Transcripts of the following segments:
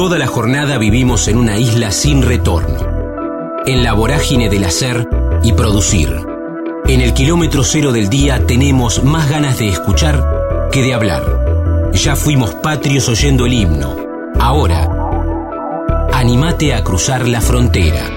Toda la jornada vivimos en una isla sin retorno, en la vorágine del hacer y producir. En el kilómetro cero del día tenemos más ganas de escuchar que de hablar. Ya fuimos patrios oyendo el himno. Ahora, animate a cruzar la frontera.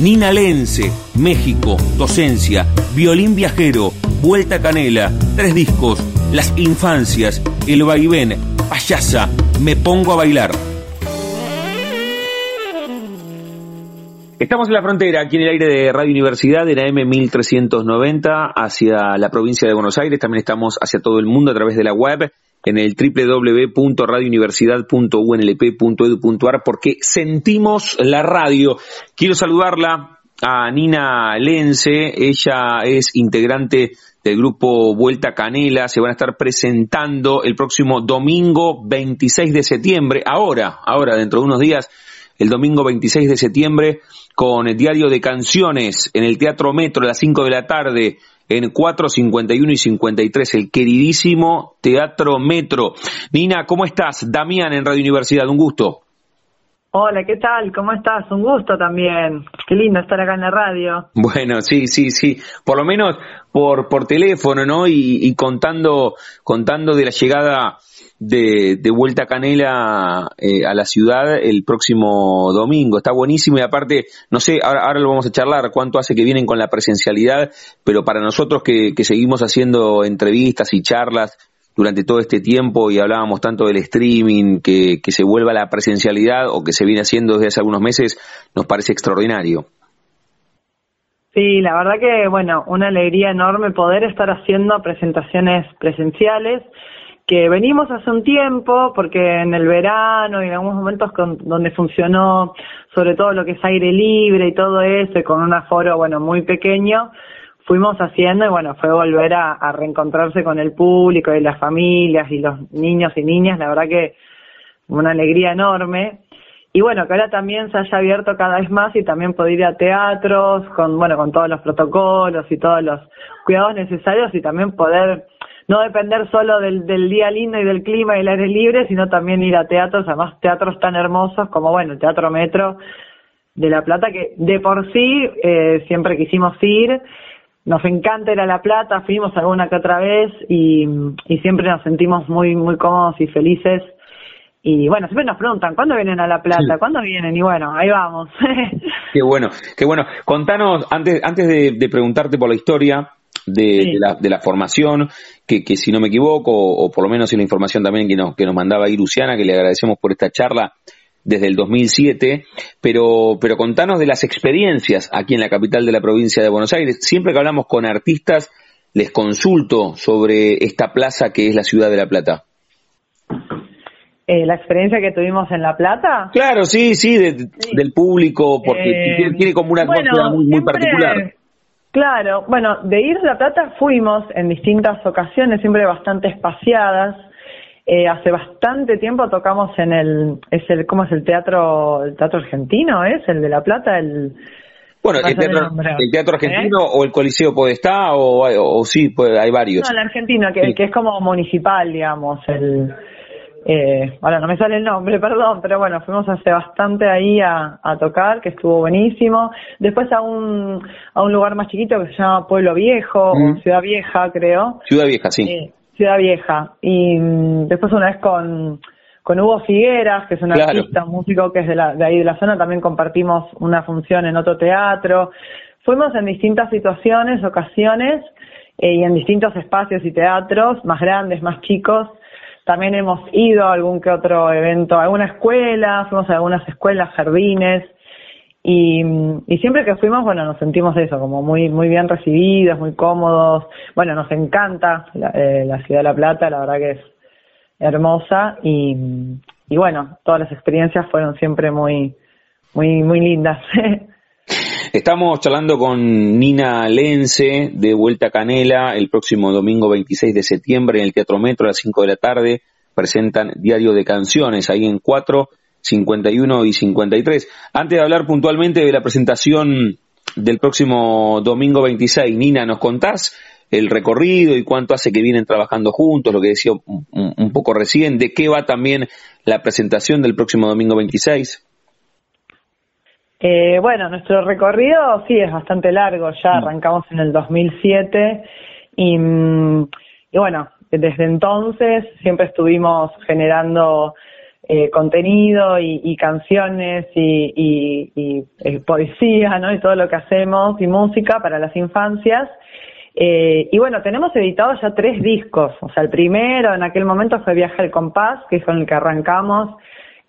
Nina Lense, México, docencia, violín viajero, vuelta canela, tres discos, las infancias, el vaivén, payasa, me pongo a bailar. Estamos en la frontera, aquí en el aire de Radio Universidad, en la M1390, hacia la provincia de Buenos Aires. También estamos hacia todo el mundo a través de la web, en el www.radiouniversidad.unlp.edu.ar, porque sentimos la radio. Quiero saludarla a Nina Lense, ella es integrante del grupo Vuelta Canela, se van a estar presentando el próximo domingo 26 de septiembre, ahora, ahora, dentro de unos días, el domingo 26 de septiembre, con el diario de canciones en el Teatro Metro a las 5 de la tarde, en 4, 51 y 53, el queridísimo Teatro Metro. Nina, ¿cómo estás? Damián en Radio Universidad, un gusto. Hola, ¿qué tal? ¿Cómo estás? Un gusto también. Qué lindo estar acá en la radio. Bueno, sí, sí, sí. Por lo menos por, por teléfono, ¿no? Y, contando, contando de la llegada de, de Vuelta Canela eh, a la ciudad el próximo domingo. Está buenísimo y aparte, no sé, ahora, ahora lo vamos a charlar, cuánto hace que vienen con la presencialidad, pero para nosotros que, que seguimos haciendo entrevistas y charlas durante todo este tiempo y hablábamos tanto del streaming, que, que se vuelva la presencialidad o que se viene haciendo desde hace algunos meses, nos parece extraordinario. Sí, la verdad que, bueno, una alegría enorme poder estar haciendo presentaciones presenciales que venimos hace un tiempo, porque en el verano y en algunos momentos con, donde funcionó sobre todo lo que es aire libre y todo eso, y con un aforo, bueno, muy pequeño, fuimos haciendo y bueno, fue volver a, reencontrarse con el público y las familias y los niños y niñas, la verdad que una alegría enorme. Y bueno, que ahora también se haya abierto cada vez más y también poder ir a teatros con, bueno, con todos los protocolos y todos los cuidados necesarios y también poder no depender solo del, del día lindo y del clima y el aire libre, sino también ir a teatros, además teatros tan hermosos como, bueno, el Teatro Metro de La Plata, que de por sí eh, siempre quisimos ir nos encanta ir a La Plata, fuimos alguna que otra vez y, siempre nos sentimos muy, muy cómodos y felices. Y bueno, siempre nos preguntan, ¿cuándo vienen a La Plata? ¿Cuándo vienen? Y bueno, ahí vamos. qué bueno, qué bueno. Contanos, antes, antes de, preguntarte por la historia, de, la, de la formación, que, que si no me equivoco, o, por lo menos en la información también que nos, que nos mandaba ahí Luciana, que le agradecemos por esta charla, desde el 2007, pero, pero contanos de las experiencias aquí en la capital de la provincia de Buenos Aires. Siempre que hablamos con artistas, les consulto sobre esta plaza que es la ciudad de La Plata. Eh, la experiencia que tuvimos en La Plata. Claro, sí, sí, del público, porque eh, tiene como una atmósfera muy, muy particular. Claro, bueno, de ir a La Plata fuimos en distintas ocasiones, siempre bastante espaciadas. Eh, hace bastante tiempo tocamos en el, es el, ¿cómo es el teatro, el teatro argentino? ¿Es el de La Plata? El, bueno, el teatro, el teatro, argentino ¿Eh? o el Coliseo Podestá o, o, sí, pues hay varios. No, el argentino, que, que es como municipal, digamos, el, eh, ahora no me sale el nombre, perdón, pero bueno, fuimos hace bastante ahí a, a, tocar, que estuvo buenísimo. Después a un, a un lugar más chiquito que se llama Pueblo Viejo, o Ciudad Vieja, creo. Ciudad Vieja, sí. Eh, Ciudad Vieja. Y mm, después una vez con, con Hugo Figueras, que es un artista, un músico que es de, la, de ahí de la zona, también compartimos una función en otro teatro. Fuimos en distintas situaciones, ocasiones, eh, y en distintos espacios y teatros, más grandes, más chicos. También hemos ido a algún que otro evento, a alguna escuela, fuimos a algunas escuelas, jardines, y, siempre que fuimos, bueno, nos sentimos eso, como muy muy bien recibidos, muy cómodos. Bueno, nos encanta la, eh, la ciudad de La Plata, la verdad que es hermosa y, y bueno, todas las experiencias fueron siempre muy muy muy lindas. Estamos charlando con Nina Lense de Vuelta Canela el próximo domingo 26 de septiembre en el Teatro Metro a las 5 de la tarde. Presentan Diario de Canciones ahí en 4 51 y 53. Antes de hablar puntualmente de la presentación del próximo domingo 26, Nina, ¿nos contás el recorrido y cuánto hace que vienen trabajando juntos, lo que decía un, poco recién, de qué va también la presentación del próximo domingo 26. Eh, bueno, nuestro recorrido sí es bastante largo, ya mm. arrancamos en el 2007 y, mm, y bueno, desde entonces siempre estuvimos generando eh, contenido y, canciones y, y, poesía, ¿no? Y todo lo que hacemos y música para las infancias. Eh, y bueno, tenemos editados ya tres discos. O sea, el primero en aquel momento fue Viaje al Compás, que es con el que arrancamos,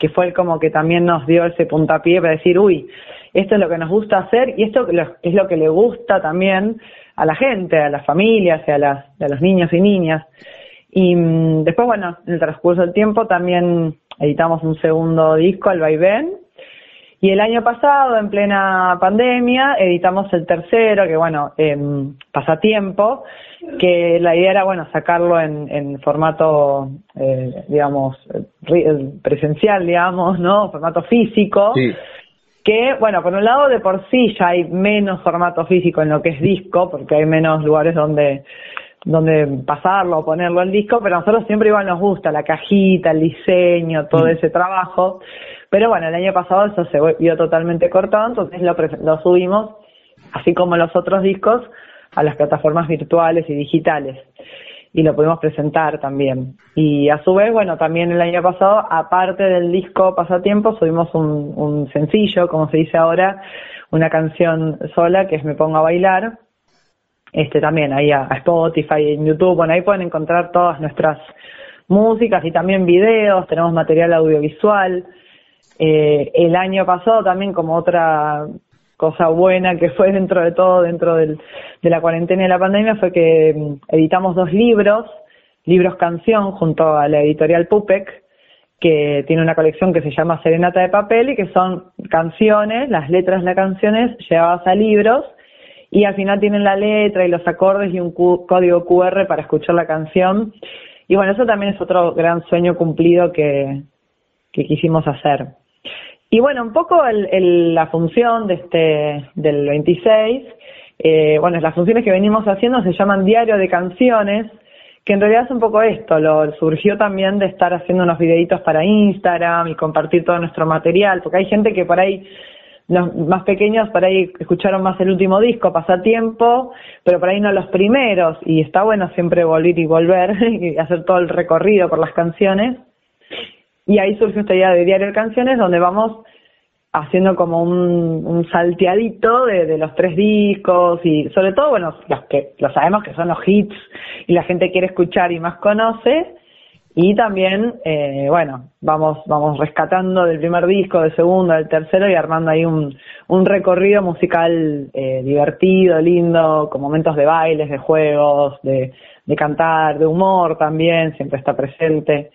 que fue como que también nos dio ese puntapié para decir, uy, esto es lo que nos gusta hacer y esto es lo que le gusta también a la gente, a las familias a, las, a los niños y niñas. Y mm, después, bueno, en el transcurso del tiempo también editamos un segundo disco, El Vaivén, y el año pasado, en plena pandemia, editamos el tercero, que bueno, eh, pasatiempo, que la idea era, bueno, sacarlo en, en formato, eh, digamos, presencial, digamos, ¿no? Formato físico. Que, bueno, por un lado, de por sí ya hay menos formato físico en lo que es disco, porque hay menos lugares donde donde pasarlo o ponerlo al disco, pero a nosotros siempre igual nos gusta la cajita, el diseño, todo mm. ese trabajo. Pero bueno, el año pasado eso se vio totalmente cortado, entonces lo, lo subimos, así como los otros discos, a las plataformas virtuales y digitales. Y lo pudimos presentar también. Y a su vez, bueno, también el año pasado, aparte del disco Pasatiempo, subimos un, un sencillo, como se dice ahora, una canción sola que es Me Pongo a Bailar, este también ahí a, Spotify, en YouTube, bueno, ahí pueden encontrar todas nuestras músicas y también videos, tenemos material audiovisual. Eh, el año pasado también como otra cosa buena que fue dentro de todo, dentro del, de la cuarentena y la pandemia, fue que mm, editamos dos libros, libros canción, junto a la editorial Pupec, que tiene una colección que se llama Serenata de Papel y que son canciones, las letras de las canciones llevadas a libros y al final tienen la letra y los acordes y un código QR para escuchar la canción. Y bueno, eso también es otro gran sueño cumplido que, que quisimos hacer. Y bueno, un poco el, la función de este, del 26, eh, bueno, las funciones que venimos haciendo se llaman Diario de Canciones, que en realidad es un poco esto, lo surgió también de estar haciendo unos videitos para Instagram y compartir todo nuestro material, porque hay gente que por ahí los más pequeños por ahí escucharon más el último disco, Pasatiempo, pero por ahí no los primeros, y está bueno siempre volver y volver y hacer todo el recorrido por las canciones. Y ahí surgió esta idea de Diario de Canciones, donde vamos haciendo como un, un salteadito de, de, los tres discos y sobre todo, bueno, los que lo sabemos que son los hits y la gente quiere escuchar y más conoce, y también, eh, bueno, vamos, vamos rescatando del primer disco, del segundo, del tercero y armando ahí un, un recorrido musical eh, divertido, lindo, con momentos de bailes, de juegos, de, de cantar, de humor también, siempre está presente.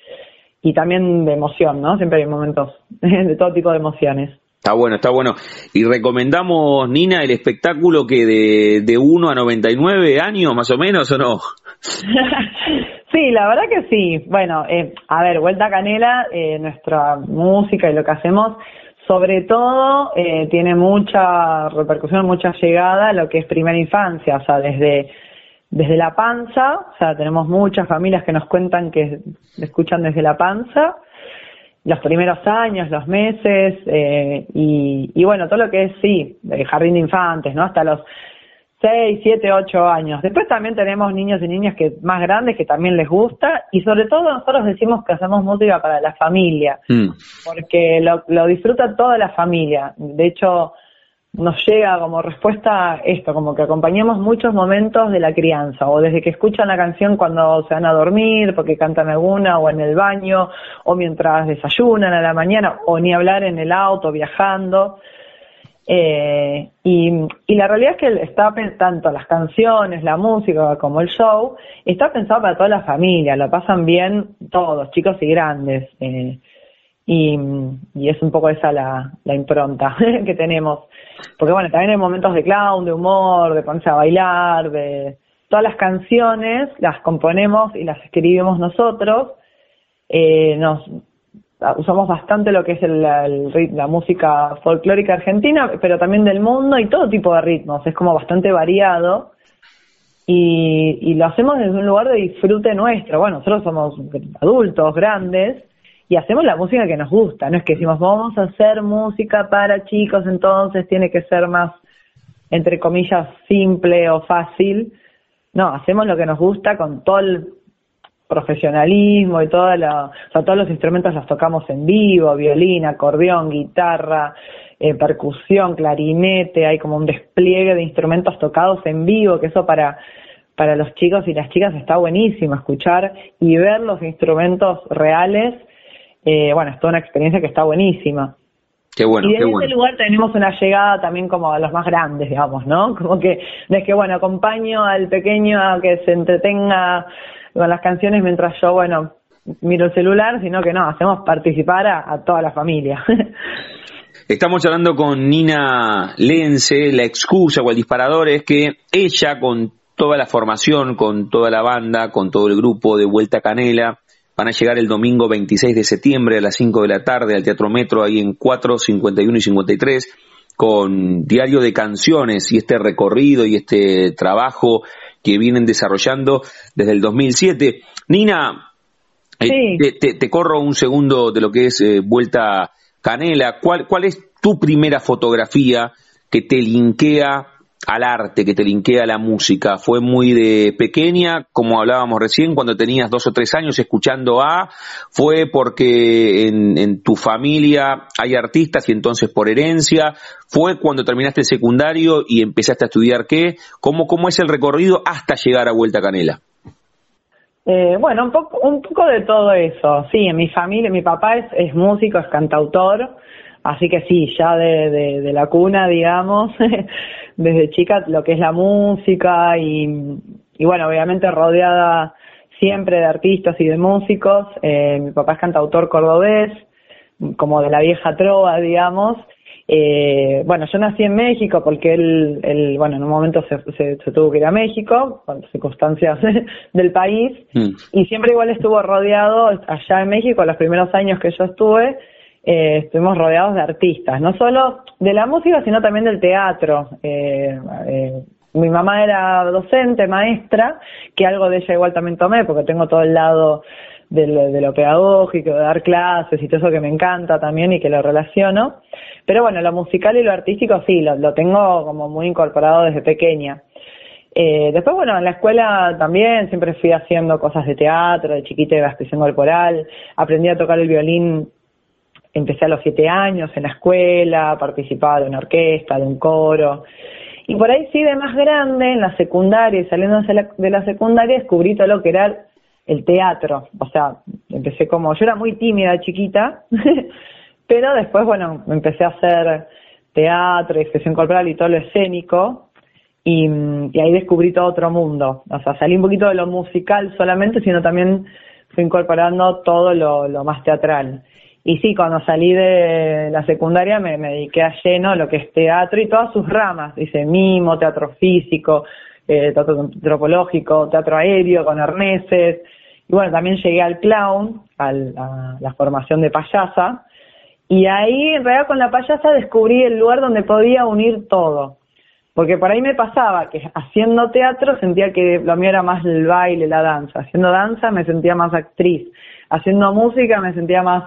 Y también de emoción, ¿no? Siempre hay momentos de todo tipo de emociones. Está bueno, está bueno. Y recomendamos, Nina, el espectáculo que de, de 1 a 99 años, más o menos, ¿o no? Sí, la verdad que sí. Bueno, eh, a ver, Vuelta Canela, eh, nuestra música y lo que hacemos, sobre todo eh, tiene mucha repercusión, mucha llegada a lo que es primera infancia, o sea, desde, desde la panza, o sea, tenemos muchas familias que nos cuentan que escuchan desde la panza, los primeros años, los meses, eh, y, y bueno, todo lo que es, sí, el jardín de infantes, ¿no? Hasta los 6, 7, 8 años. Después también tenemos niños y niñas que más grandes que también les gusta y sobre todo nosotros decimos que hacemos música para la familia, mm. porque lo, lo disfruta toda la familia. De hecho, nos llega como respuesta esto, como que acompañamos muchos momentos de la crianza, o desde que escuchan la canción cuando se van a dormir, porque cantan alguna, o en el baño, o mientras desayunan a la mañana, o ni hablar en el auto, viajando. Eh, y, y, la realidad es que está tanto las canciones, la música como el show, está pensado para toda la familia, lo pasan bien todos, chicos y grandes. Eh, y, y, es un poco esa la, la impronta que tenemos. Porque bueno, también hay momentos de clown, de humor, de ponerse a bailar, de todas las canciones las componemos y las escribimos nosotros. Eh, nos usamos bastante lo que es el, la música folclórica argentina, pero también del mundo y todo tipo de ritmos. Es como bastante variado. y, lo hacemos desde un lugar de disfrute nuestro. Bueno, nosotros somos adultos, grandes, y hacemos la música que nos gusta. No es que decimos, vamos a hacer música para chicos, entonces tiene que ser más, entre comillas, simple o fácil. No, hacemos lo que nos gusta con todo el profesionalismo y toda la, o sea, todos los instrumentos los tocamos en vivo, violín, acordeón, guitarra, eh, percusión, clarinete, hay como un despliegue de instrumentos tocados en vivo, que eso para, para los chicos y las chicas está buenísimo, escuchar y ver los instrumentos reales, eh, bueno, es toda una experiencia que está buenísima. Qué bueno, y en ese lugar tenemos una llegada también como a los más grandes, digamos, ¿no? Como que, es que, bueno, acompaño al pequeño a que se entretenga con las canciones mientras yo, bueno, miro el celular, sino que no, hacemos participar a, toda la familia. Estamos hablando con Nina Lense, la excusa o el disparador es que ella con toda la formación, con toda la banda, con todo el grupo de Vuelta Canela, van a llegar el domingo 26 de septiembre a las 5 de la tarde al Teatro Metro, ahí en 4, 51 y 53, con diario de canciones y este recorrido y este trabajo que vienen desarrollando desde el 2007. Nina, eh, te, corro un segundo de lo que es eh, Vuelta Canela. ¿Cuál, ¿Cuál es tu primera fotografía que te linkea al arte, que te linkea a la música? ¿Fue muy de pequeña, como hablábamos recién, cuando tenías dos o tres años escuchando a? ¿Fue porque en, tu familia hay artistas y entonces por herencia? ¿Fue cuando terminaste el secundario y empezaste a estudiar qué? ¿Cómo, cómo es el recorrido hasta llegar a Vuelta Canela? Eh, bueno, un poco, un poco de todo eso. Sí, en mi familia, mi papá es, es músico, es cantautor, así que sí, ya de, de, de la cuna, digamos, desde chica lo que es la música y, y bueno, obviamente rodeada siempre de artistas y de músicos. Eh, mi papá es cantautor cordobés, como de la vieja trova, digamos. Eh, bueno, yo nací en México porque él, él bueno, en un momento se, se, tuvo que ir a México, por circunstancias del país, mm. y siempre igual estuvo rodeado allá en México, los primeros años que yo estuve, eh, estuvimos rodeados de artistas, no solo de la música, sino también del teatro. Eh, eh, mi mamá era docente, maestra, que algo de ella igual también tomé, porque tengo todo el lado de lo, pedagógico, de dar clases y todo eso que me encanta también y que lo relaciono. Pero bueno, lo musical y lo artístico sí, lo, tengo como muy incorporado desde pequeña. Eh, después, bueno, en la escuela también siempre fui haciendo cosas de teatro, de chiquita de expresión corporal, aprendí a tocar el violín empecé a los siete años en la escuela, participaba de una orquesta, de un coro. Y por ahí sí, de más grande, en la secundaria, saliendo de la secundaria, descubrí todo lo que era el teatro. O sea, empecé como, yo era muy tímida, chiquita, pero después, bueno, empecé a hacer teatro, expresión corporal y todo lo escénico, y, ahí descubrí todo otro mundo. O sea, salí un poquito de lo musical solamente, sino también fui incorporando todo lo más teatral. Y sí, cuando salí de la secundaria me, dediqué a lleno lo que es teatro y todas sus ramas. Hice mimo, teatro físico, eh, teatro antropológico, teatro aéreo con arneses. Y bueno, también llegué al clown, a la formación de payasa. Y ahí, en realidad, con la payasa descubrí el lugar donde podía unir todo. Porque por ahí me pasaba que haciendo teatro sentía que lo mío era más el baile, la danza. Haciendo danza me sentía más actriz. Haciendo música me sentía más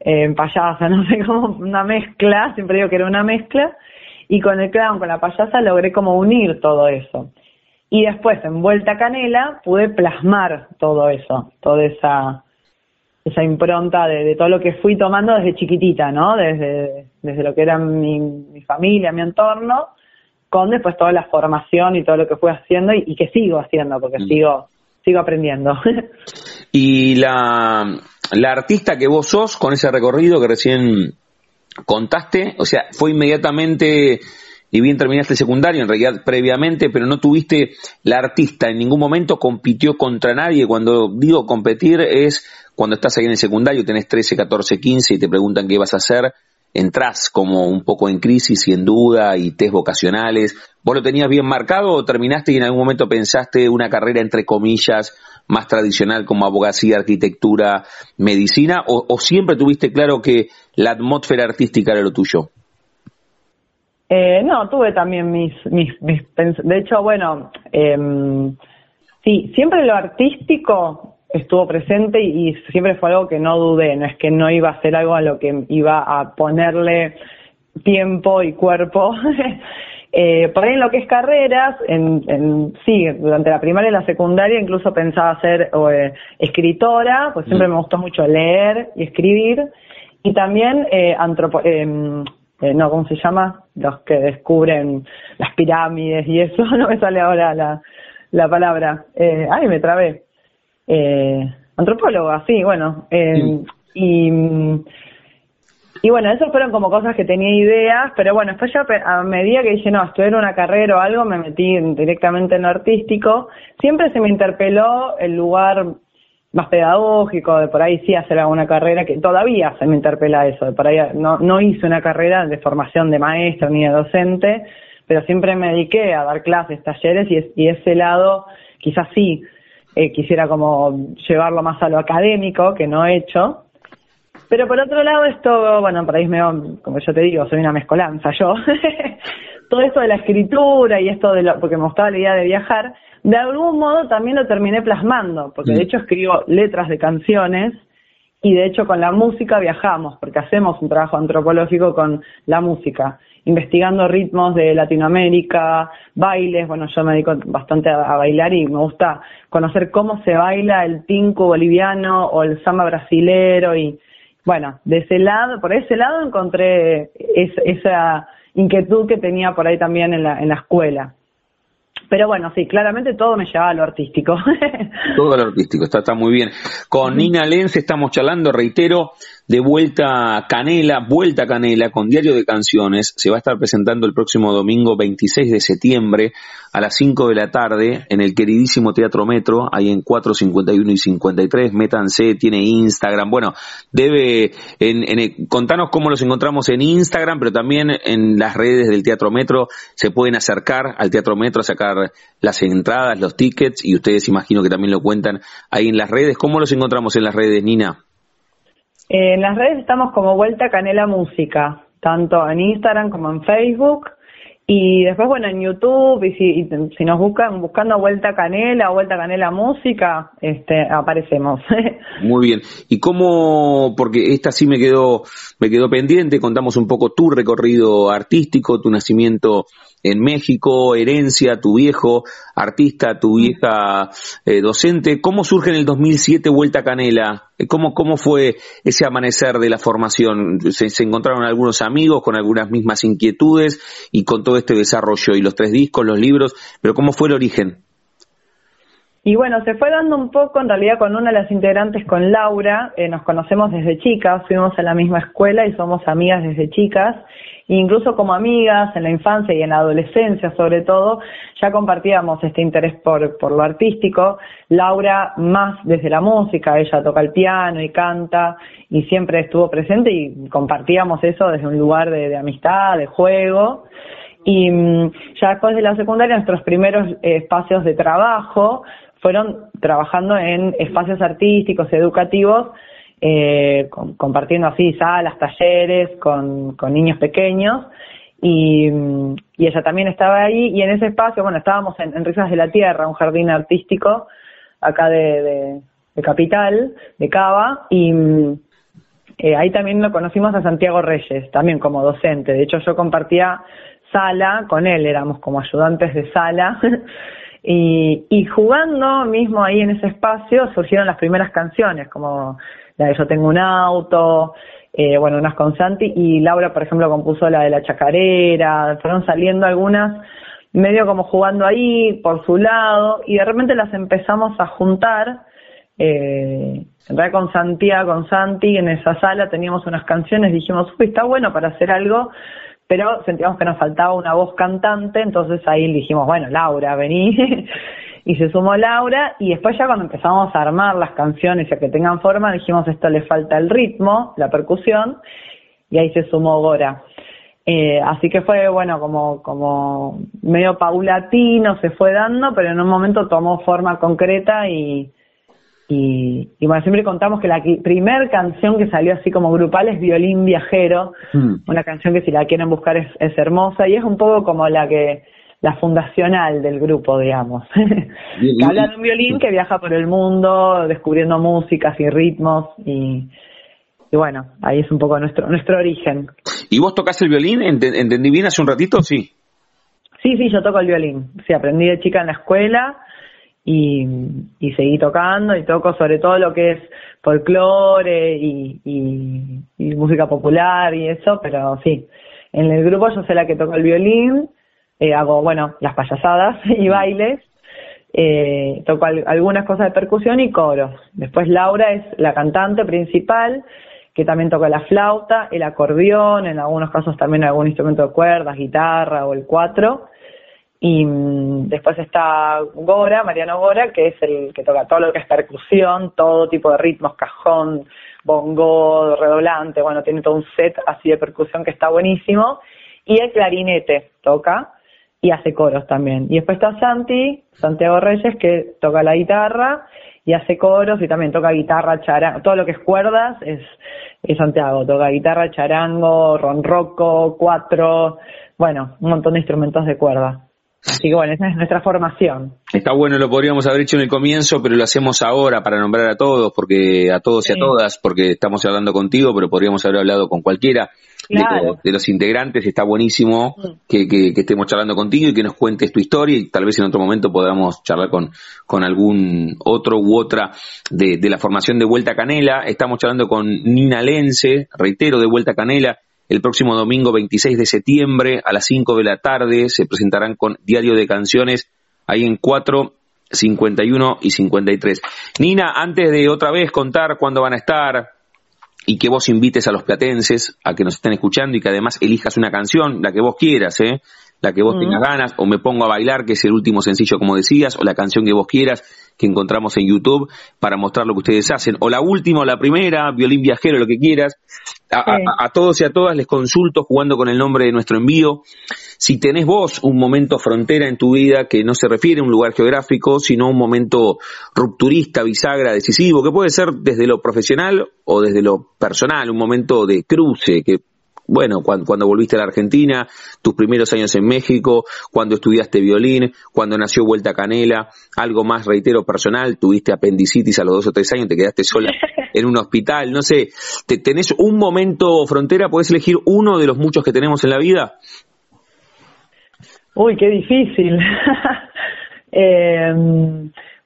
en payasa, no sé, como una mezcla, siempre digo que era una mezcla, y con el clown, con la payasa, logré como unir todo eso. Y después, en Vuelta Canela, pude plasmar todo eso, toda esa, esa impronta de, todo lo que fui tomando desde chiquitita, ¿no? Desde, desde lo que era mi, mi familia, mi entorno, con después toda la formación y todo lo que fui haciendo y, que sigo haciendo, porque mm. sigo, sigo aprendiendo. y la, la artista que vos sos con ese recorrido que recién contaste, o sea, fue inmediatamente, y bien terminaste el secundario, en realidad previamente, pero no tuviste la artista, en ningún momento compitió contra nadie. Cuando digo competir es cuando estás ahí en el secundario, tenés 13, 14, 15 y te preguntan qué vas a hacer, entras como un poco en crisis y en duda y test vocacionales. ¿Vos lo tenías bien marcado o terminaste y en algún momento pensaste una carrera entre comillas más tradicional como abogacía, arquitectura, medicina, o, siempre tuviste claro que la atmósfera artística era lo tuyo? Eh, no, tuve también mis, mis, mis de hecho, bueno, eh, sí, siempre lo artístico estuvo presente y, siempre fue algo que no dudé, no es que no iba a ser algo a lo que iba a ponerle tiempo y cuerpo. eh, por ahí en lo que es carreras, en, en, sí, durante la primaria y la secundaria incluso pensaba ser eh, escritora, pues siempre mm. me gustó mucho leer y escribir, y también eh, antropo em, eh, no, ¿cómo se llama? Los que descubren las pirámides y eso, no me sale ahora la, la palabra. Eh, ay, me trabé. Eh, antropóloga, sí, bueno. Eh, y, y bueno, eso fueron como cosas que tenía ideas, pero bueno, después ya a medida que dije, no, estudiar una carrera o algo, me metí directamente en lo artístico. Siempre se me interpeló el lugar más pedagógico, de por ahí sí hacer alguna carrera, que todavía se me interpela eso, de por ahí no, no hice una carrera de formación de maestro ni de docente, pero siempre me dediqué a dar clases, talleres y, y ese lado quizás sí eh, quisiera como llevarlo más a lo académico, que no he hecho. Pero por otro lado esto, bueno, por ahí me, como yo te digo, soy una mezcolanza yo. Todo esto de la escritura y esto de lo, porque me gustaba la idea de viajar, de algún modo también lo terminé plasmando, porque de mm. hecho escribo letras de canciones y de hecho con la música viajamos, porque hacemos un trabajo antropológico con la música, investigando ritmos de Latinoamérica, bailes, bueno, yo me dedico bastante a, bailar y me gusta conocer cómo se baila el tinco boliviano o el samba brasilero y bueno, de ese lado, por ese lado encontré esa inquietud que tenía por ahí también en la, en la escuela. Pero bueno, sí, claramente todo me llevaba a lo artístico. todo a lo artístico, está, está muy bien. Con Nina Lenz estamos charlando, reitero, de Vuelta Canela, Vuelta Canela con Diario de Canciones. Se va a estar presentando el próximo domingo 26 de septiembre a las 5 de la tarde en el queridísimo Teatro Metro, ahí en 451 y 53. Métanse, tiene Instagram. Bueno, debe, en, en, contanos cómo los encontramos en Instagram, pero también en las redes del Teatro Metro. Se pueden acercar al Teatro Metro a sacar las entradas, los tickets y ustedes imagino que también lo cuentan ahí en las redes. ¿Cómo los encontramos en las redes, Nina? Eh, en las redes estamos como Vuelta Canela Música, tanto en Instagram como en Facebook. Y después, bueno, en YouTube, y si, si nos buscan buscando Vuelta Canela o Vuelta Canela Música, este, aparecemos. Muy bien. ¿Y cómo, porque esta sí me quedó, me quedó pendiente, contamos un poco tu recorrido artístico, tu nacimiento en México, herencia, tu viejo artista, tu vieja eh, docente. ¿Cómo surge en el 2007 Vuelta Canela? ¿Cómo, ¿Cómo fue ese amanecer de la formación? ¿Se, ¿Se, encontraron algunos amigos con algunas mismas inquietudes y con todo este desarrollo y los tres discos, los libros? Pero ¿cómo fue el origen? Y bueno, se fue dando un poco, en realidad con una de las integrantes, con Laura, eh, nos conocemos desde chicas, fuimos a la misma escuela y somos amigas desde chicas, incluso como amigas en la infancia y en la adolescencia sobre todo, ya compartíamos este interés por, por lo artístico, Laura más desde la música, ella toca el piano y canta y siempre estuvo presente y compartíamos eso desde un lugar de, amistad, de juego. Y mm, ya después de la secundaria, nuestros primeros espacios de trabajo fueron trabajando en espacios artísticos, educativos, eh, compartiendo así salas, talleres con, niños pequeños. Y, y, ella también estaba ahí y en ese espacio, bueno, estábamos en, Risas de la Tierra, un jardín artístico acá de, de, Capital, de Cava, y eh, ahí también lo conocimos a Santiago Reyes, también como docente. De hecho, yo compartía sala con él, éramos como ayudantes de sala. y, y jugando mismo ahí en ese espacio surgieron las primeras canciones, como la de Yo tengo un auto, eh, bueno, unas con Santi, y Laura, por ejemplo, compuso la de la chacarera, fueron saliendo algunas medio como jugando ahí, por su lado, y de repente las empezamos a juntar, eh, en realidad con Santiago, con Santi, en esa sala teníamos unas canciones, dijimos, uy, está bueno para hacer algo, pero sentíamos que nos faltaba una voz cantante, entonces ahí dijimos, bueno, Laura, vení, y se sumó Laura y después ya cuando empezamos a armar las canciones y a que tengan forma dijimos esto le falta el ritmo, la percusión y ahí se sumó Gora. Eh, así que fue bueno como, como medio paulatino se fue dando pero en un momento tomó forma concreta y, Y, bueno, siempre contamos que la primer canción que salió así como grupal es Violín Viajero, mm. una canción que si la quieren buscar es, hermosa y es un poco como la que la fundacional del grupo, digamos. que habla de un violín que viaja por el mundo descubriendo músicas y ritmos y, y bueno, ahí es un poco nuestro nuestro origen. ¿Y vos tocas el violín? ¿Entendí bien hace un ratito? Sí. Sí, sí, yo toco el violín. Sí, aprendí de chica en la escuela y, y seguí tocando y toco sobre todo lo que es folclore y, música popular y eso, pero sí, en el grupo yo soy la que toco el violín, eh, hago, bueno, las payasadas y bailes, eh, toco algunas cosas de percusión y coros. Después Laura es la cantante principal, que también toca la flauta, el acordeón, en algunos casos también algún instrumento de cuerdas, guitarra o el cuatro. Y mm, después está Gora, Mariano Gora, que es el que toca todo lo que es percusión, todo tipo de ritmos, cajón, bongo, redoblante, bueno, tiene todo un set así de percusión que está buenísimo. Y el clarinete toca y hace coros también. Y después está Santi, Santiago Reyes, que toca la guitarra y hace coros y también toca guitarra, charango, todo lo que es cuerdas es, es Santiago, toca guitarra, charango, ronroco, cuatro, bueno, un montón de instrumentos de cuerda. Así que bueno, esa es nuestra formación. Está bueno, lo podríamos haber hecho en el comienzo, pero lo hacemos ahora para nombrar a todos, porque a todos y a todas, porque estamos hablando contigo, pero podríamos haber hablado con cualquiera de, los integrantes. Está buenísimo que, estemos charlando contigo y que nos cuentes tu historia y tal vez en otro momento podamos charlar con, con algún otro u otra de, de la formación de Vuelta Canela. Estamos charlando con Nina Lense, reitero, de Vuelta Canela el próximo domingo 26 de septiembre a las 5 de la tarde se presentarán con Diario de Canciones ahí en 4, 51 y 53. Nina, antes de otra vez contar cuándo van a estar y que vos invites a los platenses a que nos estén escuchando y que además elijas una canción, la que vos quieras, ¿eh? La que vos tengas ganas, o me pongo a bailar, que es el último sencillo como decías, o la canción que vos quieras, que encontramos en YouTube para mostrar lo que ustedes hacen, o la última o la primera, violín viajero, lo que quieras. A, todos y a todas les consulto jugando con el nombre de nuestro envío. Si tenés vos un momento frontera en tu vida que no se refiere a un lugar geográfico, sino un momento rupturista, bisagra, decisivo, que puede ser desde lo profesional o desde lo personal, un momento de cruce, que bueno, cuando, volviste a la Argentina, tus primeros años en México, cuando estudiaste violín, cuando nació Vuelta Canela, algo más, reitero, personal, tuviste apendicitis a los dos o tres años, te quedaste sola en un hospital, no sé, ¿te, ¿tenés un momento frontera? ¿Puedes elegir uno de los muchos que tenemos en la vida? Uy, qué difícil. eh,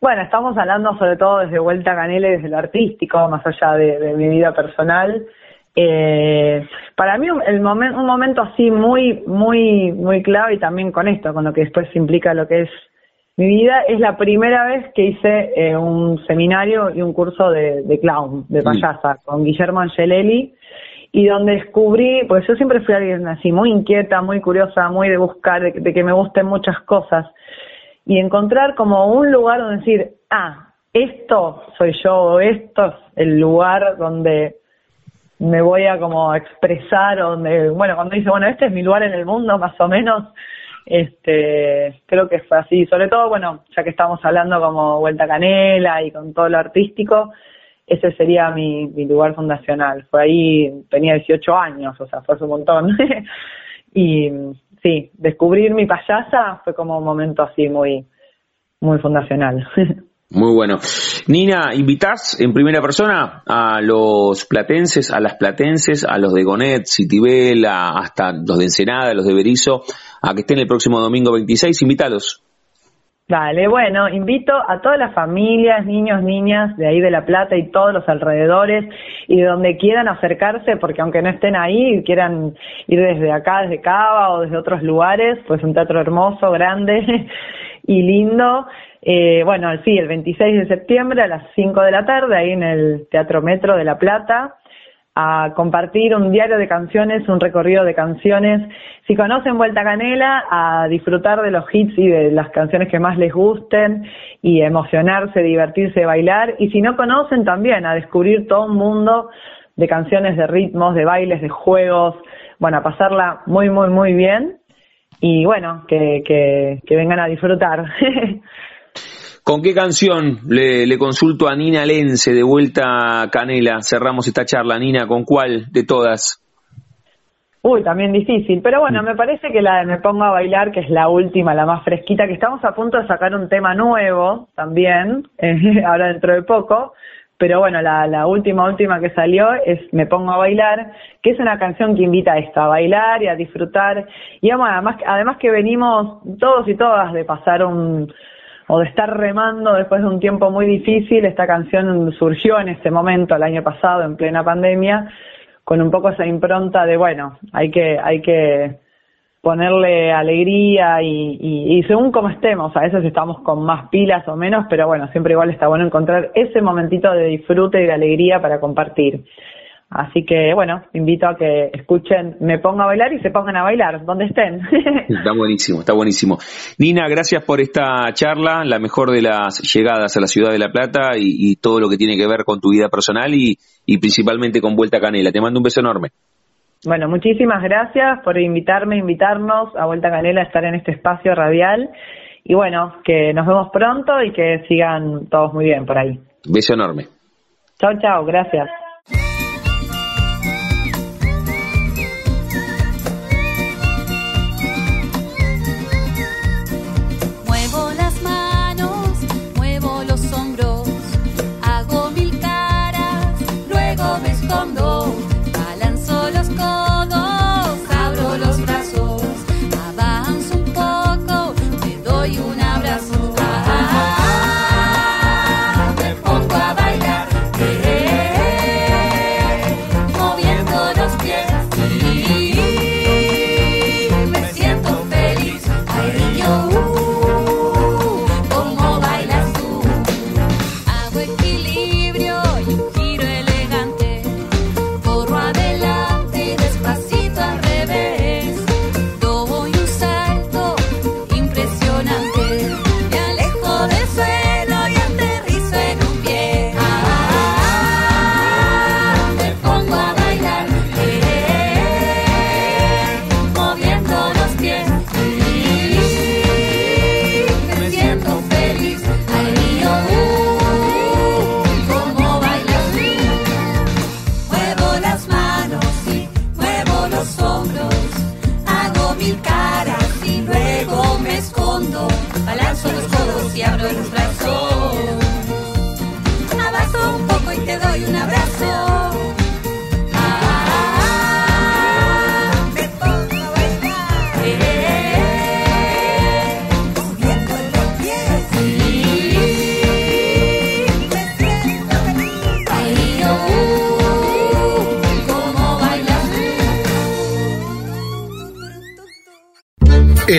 bueno, estamos hablando sobre todo desde Vuelta Canela y desde lo artístico, más allá de mi vida personal. Eh, para mí el momento, un momento así muy, muy, muy clave y también con esto, con lo que después implica lo que es mi vida, es la primera vez que hice eh, un seminario y un curso de, clown, de payasa, con Guillermo Angelelli, y donde descubrí, pues yo siempre fui alguien así, muy inquieta, muy curiosa, muy de buscar, de, de que me gusten muchas cosas, y encontrar como un lugar donde decir, ah, esto soy yo, esto es el lugar donde me voy a como expresar donde, bueno, cuando dice, bueno, este es mi lugar en el mundo, más o menos, este, creo que fue así, sobre todo, bueno, ya que estamos hablando como Vuelta Canela y con todo lo artístico, ese sería mi, mi lugar fundacional. Fue ahí, tenía 18 años, o sea, fue un montón. y sí, descubrir mi payasa fue como un momento así muy, muy fundacional. Muy bueno. Nina, ¿invitas en primera persona a los platenses, a las platenses, a los de Gonet, Citibel, hasta los de Ensenada, los de Berizo, a que estén el próximo domingo 26? Invítalos. Vale, bueno, invito a todas las familias, niños, niñas de ahí de La Plata y todos los alrededores y de donde quieran acercarse, porque aunque no estén ahí y quieran ir desde acá, desde Cava o desde otros lugares, pues un teatro hermoso, grande y lindo. Eh, bueno, sí, el 26 de septiembre a las 5 de la tarde, ahí en el Teatro Metro de La Plata, a compartir un diario de canciones, un recorrido de canciones. Si conocen Vuelta Canela, a disfrutar de los hits y de las canciones que más les gusten y emocionarse, divertirse, bailar. Y si no conocen, también a descubrir todo un mundo de canciones, de ritmos, de bailes, de juegos. Bueno, a pasarla muy, muy, muy bien. Y bueno, que, que, que vengan a disfrutar. ¿Con qué canción le, le, consulto a Nina Lense de vuelta a Canela? Cerramos esta charla, Nina, ¿con cuál de todas? Uy, también difícil. Pero bueno, me parece que la de Me Pongo a Bailar, que es la última, la más fresquita, que estamos a punto de sacar un tema nuevo también, eh, ahora dentro de poco. Pero bueno, la, la última, última que salió es Me Pongo a Bailar, que es una canción que invita a esto, a bailar y a disfrutar. Y además, además que venimos todos y todas de pasar un, o de estar remando después de un tiempo muy difícil. Esta canción surgió en ese momento, el año pasado, en plena pandemia con un poco esa impronta de, bueno, hay que, hay que ponerle alegría y, y, según como estemos, a veces estamos con más pilas o menos, pero bueno, siempre igual está bueno encontrar ese momentito de disfrute y de alegría para compartir. Así que bueno, invito a que escuchen Me Ponga a Bailar y se pongan a bailar, donde estén. Está buenísimo, está buenísimo. Nina, gracias por esta charla, la mejor de las llegadas a la ciudad de La Plata y, todo lo que tiene que ver con tu vida personal y, y principalmente con Vuelta Canela. Te mando un beso enorme. Bueno, muchísimas gracias por invitarme, invitarnos a Vuelta Canela a estar en este espacio radial. Y bueno, que nos vemos pronto y que sigan todos muy bien por ahí. Beso enorme. Chao, chao, gracias.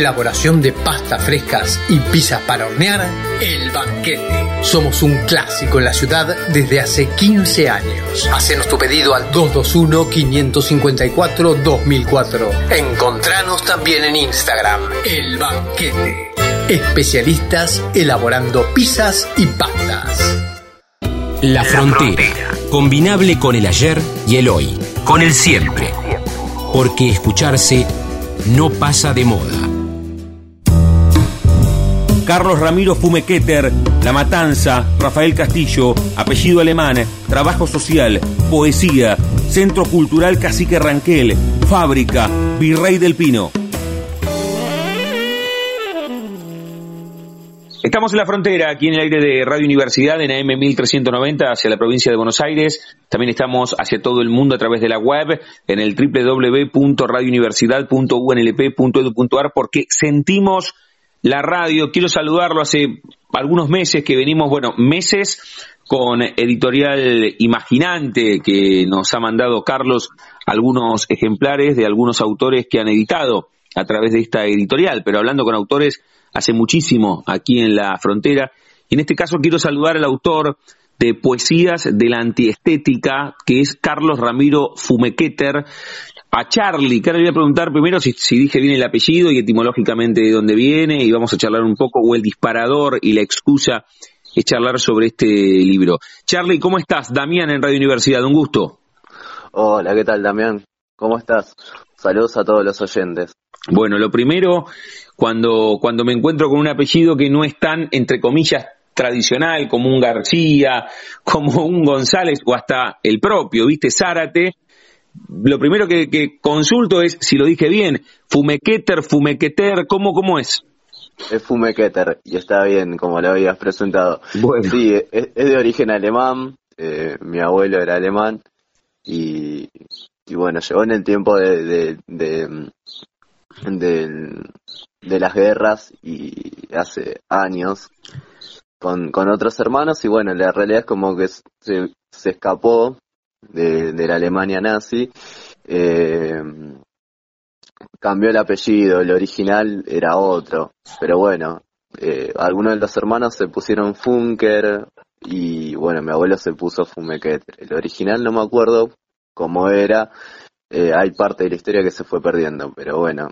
Elaboración de pastas frescas y pizzas para hornear, El Banquete. Somos un clásico en la ciudad desde hace 15 años. Hacenos tu pedido al 221-554-2004. Encontranos también en Instagram, El Banquete. Especialistas elaborando pizzas y pastas. La, frontera. Combinable con el ayer y el hoy. Con el siempre. Porque escucharse no pasa de moda. Carlos Ramiro Fumequeter, La Matanza, Rafael Castillo, apellido alemán, trabajo social, poesía, Centro Cultural Cacique Ranquel, Fábrica, Virrey del Pino. Estamos en la frontera, aquí en el aire de Radio Universidad, en AM 1390, hacia la provincia de Buenos Aires. También estamos hacia todo el mundo a través de la web, en el www.radiouniversidad.unlp.edu.ar, porque sentimos la radio. Quiero saludarlo hace algunos meses que venimos, bueno, meses con editorial Imaginante, que nos ha mandado Carlos algunos ejemplares de algunos autores que han editado a través de esta editorial, pero hablando con autores hace muchísimo aquí en la frontera. En este caso quiero saludar al autor de Poesías de la Antiestética, que es Carlos Ramiro Fumequeter a Charlie, que ahora le voy a preguntar primero si, dije bien el apellido y etimológicamente de dónde viene, y vamos a charlar un poco, o el disparador y la excusa es charlar sobre este libro. Charlie, ¿cómo estás? Damián en Radio Universidad, un gusto. Hola, ¿qué tal, Damián? ¿Cómo estás? Saludos a todos los oyentes. Bueno, lo primero, cuando, cuando me encuentro con un apellido que no es tan, entre comillas, tradicional, como un García, como un González o hasta el propio, viste, Zárate, lo primero que, consulto es si lo dije bien, Fumequeter, Fumequeter, ¿cómo, cómo es? Es Fumequeter y está bien como lo habías presentado. Sí, es, de origen alemán, eh, mi abuelo era alemán y, bueno, llegó en el tiempo de, de, de, de, las guerras y hace años con, con otros hermanos y bueno, la realidad es como que se, se escapó de, la Alemania nazi, eh, cambió el apellido, el original era otro, pero bueno, eh, algunos de los hermanos se pusieron Funker y bueno, mi abuelo se puso Fumeket. El original no me acuerdo cómo era, eh, hay parte de la historia que se fue perdiendo, pero bueno,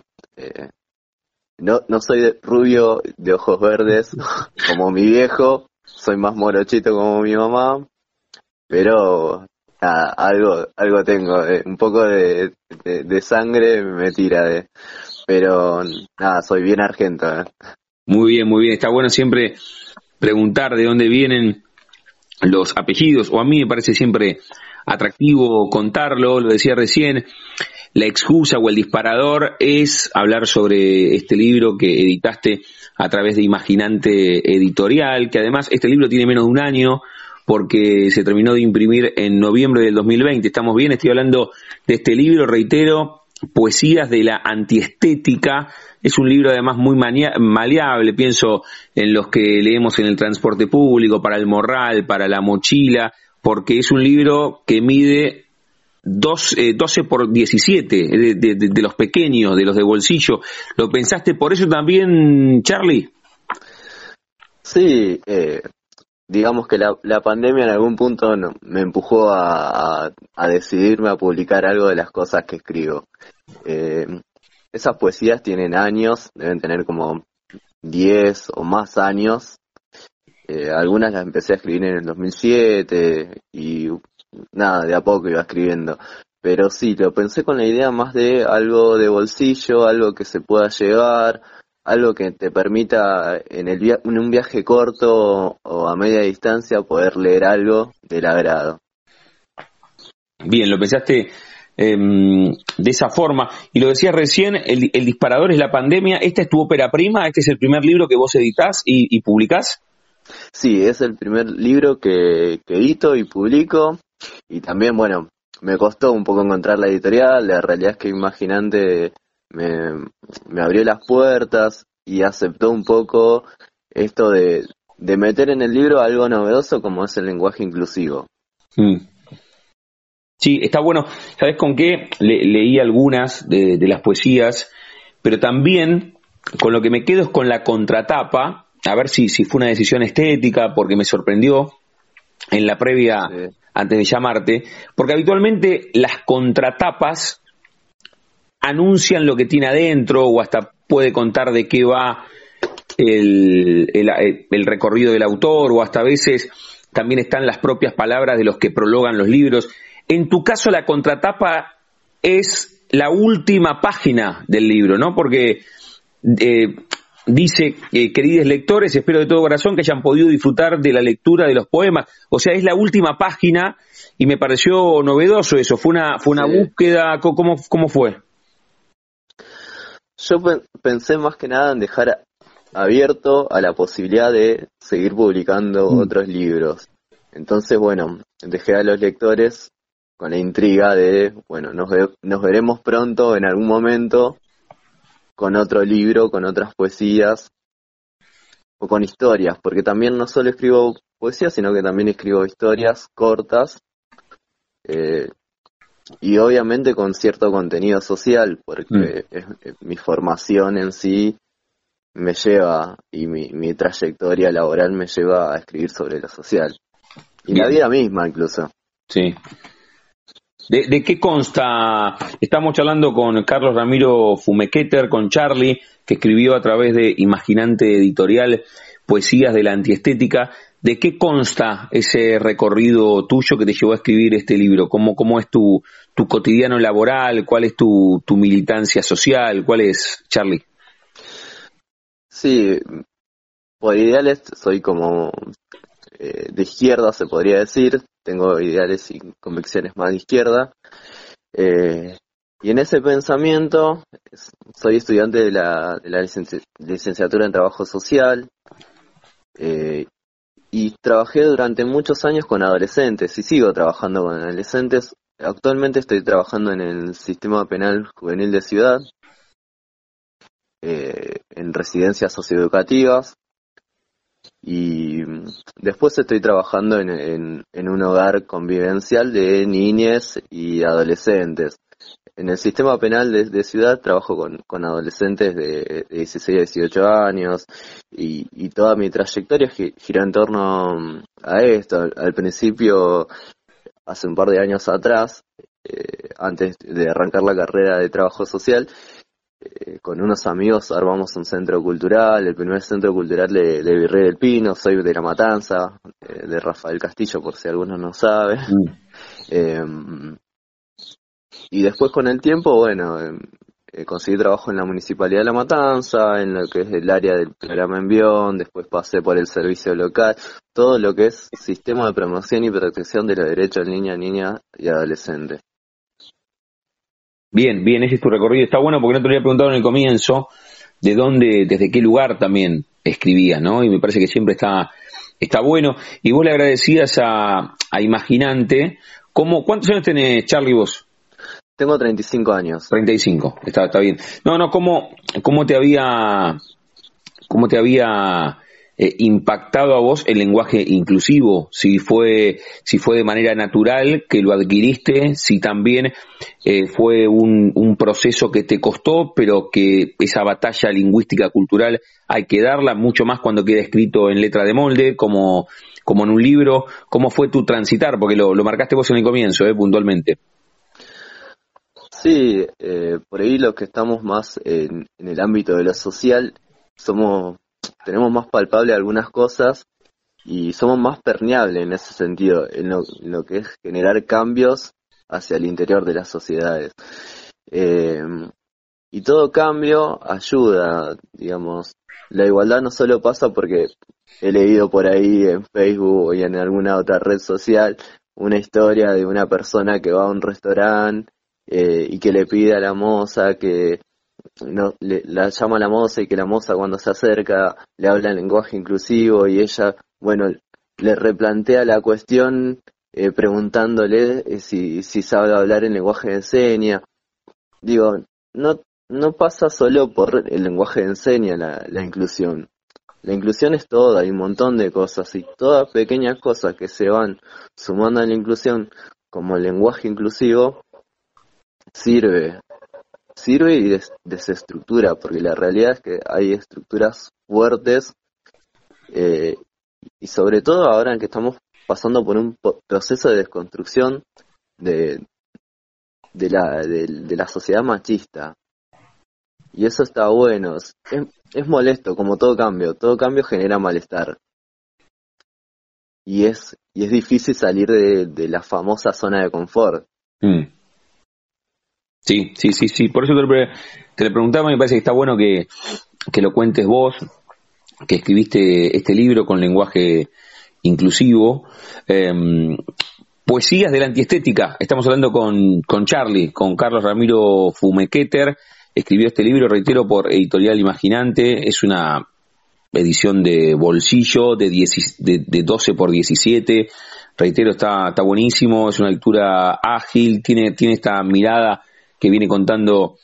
no, no soy de rubio de ojos verdes como mi viejo, soy más morochito como mi mamá, pero algo, algo tengo, eh, un poco de, sangre me tira de, pero nada, soy bien argento. Eh. Muy bien, muy bien, está bueno siempre preguntar de dónde vienen los apellidos, o a mí me parece siempre atractivo contarlo, lo decía recién, la excusa o el disparador es hablar sobre este libro que editaste a través de Imaginante Editorial, que además este libro tiene menos de un año, porque se terminó de imprimir en noviembre del 2020. Estamos bien, estoy hablando de este libro, reitero, Poesías de la Antiestética. Es un libro además muy maleable, pienso en los que leemos en el transporte público, para el morral, para la mochila, porque es un libro que mide 12, 12 eh, por 17, de, de, los pequeños, de los de bolsillo. ¿Lo pensaste por eso también, Charlie? Sí, eh, digamos que la, la, pandemia en algún punto me empujó a, a, decidirme a publicar algo de las cosas que escribo. Eh, esas poesías tienen años, deben tener como 10 o más años. Eh, algunas las empecé a escribir en el 2007 y nada, de a poco iba escribiendo. Pero sí, lo pensé con la idea más de algo de bolsillo, algo que se pueda llevar, algo que te permita en, el en un viaje corto o a media distancia poder leer algo del agrado. Bien, lo pensaste em, de esa forma. Y lo decías recién, el, disparador es la pandemia. ¿Esta es tu ópera prima? ¿Este es el primer libro que vos editás y, y publicás? Sí, es el primer libro que, que edito y publico. Y también, bueno, me costó un poco encontrar la editorial. La realidad es que Imaginante me, me abrió las puertas y aceptó un poco esto de, de meter en el libro algo novedoso como es el lenguaje inclusivo. Mm. Sí, está bueno. ¿Sabes con qué? leí algunas de, de, las poesías, pero también con lo que me quedo es con la contratapa, a ver si, si fue una decisión estética, porque me sorprendió en la previa antes de llamarte, porque habitualmente las contratapas anuncian lo que tiene adentro o hasta puede contar de qué va el, el, recorrido del autor o hasta a veces también están las propias palabras de los que prologan los libros. En tu caso la contratapa es la última página del libro, ¿no? Porque eh, dice, eh, queridos lectores, espero de todo corazón que hayan podido disfrutar de la lectura de los poemas. O sea, es la última página y me pareció novedoso eso. Fue una, fue una búsqueda, ¿cómo, ¿cómo fue? Yo pensé más que nada en dejar abierto a la posibilidad de seguir publicando mm. otros libros. Entonces, bueno, dejé a los lectores con la intriga de, bueno, nos, nos veremos pronto en algún momento con otro libro, con otras poesías o con historias, porque también no solo escribo poesía, sino que también escribo historias cortas eh, y obviamente con cierto contenido social, porque mm. mi formación en sí me lleva y mi, trayectoria laboral me lleva a escribir sobre lo social. Y la vida misma incluso. Sí. ¿De, ¿De, qué consta? Estamos charlando con Carlos Ramiro Fumequeter, con Charlie, que escribió a través de Imaginante Editorial Poesías de la Antiestética. ¿De qué consta ese recorrido tuyo que te llevó a escribir este libro? ¿Cómo, cómo es tu, tu cotidiano laboral? ¿Cuál es tu, tu militancia social? ¿Cuál es, Charlie? Sí, por ideales soy como eh, de izquierda, se podría decir. Tengo ideales y convicciones más de izquierda. Eh, y en ese pensamiento, soy estudiante de la, de la licenciatura en Trabajo Social eh, y trabajé durante muchos años con adolescentes y sigo trabajando con adolescentes. Actualmente estoy trabajando en el sistema penal juvenil de ciudad, eh, en residencias socioeducativas y después estoy trabajando en, en un hogar convivencial de niñas y adolescentes. En el sistema penal de, ciudad trabajo con, adolescentes de, 16 a 18 años y, toda mi trayectoria gira en torno a esto. Al, principio, hace un par de años atrás, eh, antes de arrancar la carrera de trabajo social, eh, con unos amigos armamos un centro cultural, el primer centro cultural de, de Virrey del Pino, soy de La Matanza, eh, de Rafael Castillo, por si alguno no sabe. Mm. Y después con el tiempo, bueno, em, eh, conseguí trabajo en la Municipalidad de La Matanza, en lo que es el área del programa Envión, después pasé por el servicio local, todo lo que es sistema de promoción y protección de los derechos de niña, niña y adolescente. Bien, bien, ese es tu recorrido. Está bueno porque no te lo había preguntado en el comienzo de dónde, desde qué lugar también escribías, ¿no? Y me parece que siempre está, está bueno. Y vos le agradecías a, a Imaginante. ¿Cómo, ¿Cuántos años tenés, Charlie, vos? Tengo 35 años. 35, está, está bien. No, no, ¿cómo, cómo te había, cómo te había eh, impactado a vos el lenguaje inclusivo? Si fue, si fue de manera natural que lo adquiriste, si también eh, fue un, proceso que te costó, pero que esa batalla lingüística cultural hay que darla mucho más cuando queda escrito en letra de molde, como, como en un libro. ¿Cómo fue tu transitar? Porque lo, lo marcaste vos en el comienzo, eh, puntualmente. Sí, eh, por ahí los que estamos más en, el ámbito de lo social, somos, tenemos más palpable algunas cosas y somos más permeables en ese sentido, en lo, que es generar cambios hacia el interior de las sociedades. Eh, y todo cambio ayuda, digamos. La igualdad no solo pasa porque he leído por ahí en Facebook y en alguna otra red social una historia de una persona que va a un restaurante eh, y que le pide a la moza que no, le, la llama a la moza y que la moza cuando se acerca le habla en lenguaje inclusivo y ella, bueno, le replantea la cuestión eh, preguntándole eh, si, si sabe hablar en lenguaje de enseña. Digo, no, no pasa solo por el lenguaje de enseña la, la inclusión. La inclusión es toda, hay un montón de cosas y todas pequeñas cosas que se van sumando a la inclusión como el lenguaje inclusivo sirve, sirve y desestructura, porque la realidad es que hay estructuras fuertes eh, y sobre todo ahora en que estamos pasando por un proceso de desconstrucción de, de, la, de, la sociedad machista. Y eso está bueno. Es, es, molesto, como todo cambio. Todo cambio genera malestar. Y es, y es difícil salir de, la famosa zona de confort. Mm. Sí, sí, sí, sí. Por eso te lo, te preguntaba, me parece que está bueno que, lo cuentes vos, que escribiste este libro con lenguaje inclusivo. Em, poesías de la antiestética. Estamos hablando con, con Charlie, con Carlos Ramiro Fumequeter. Escribió este libro, reitero, por Editorial Imaginante. Es una edición de bolsillo de, de, de 12 por 17. Reitero, está, está buenísimo. Es una lectura ágil, tiene, tiene esta mirada que viene contando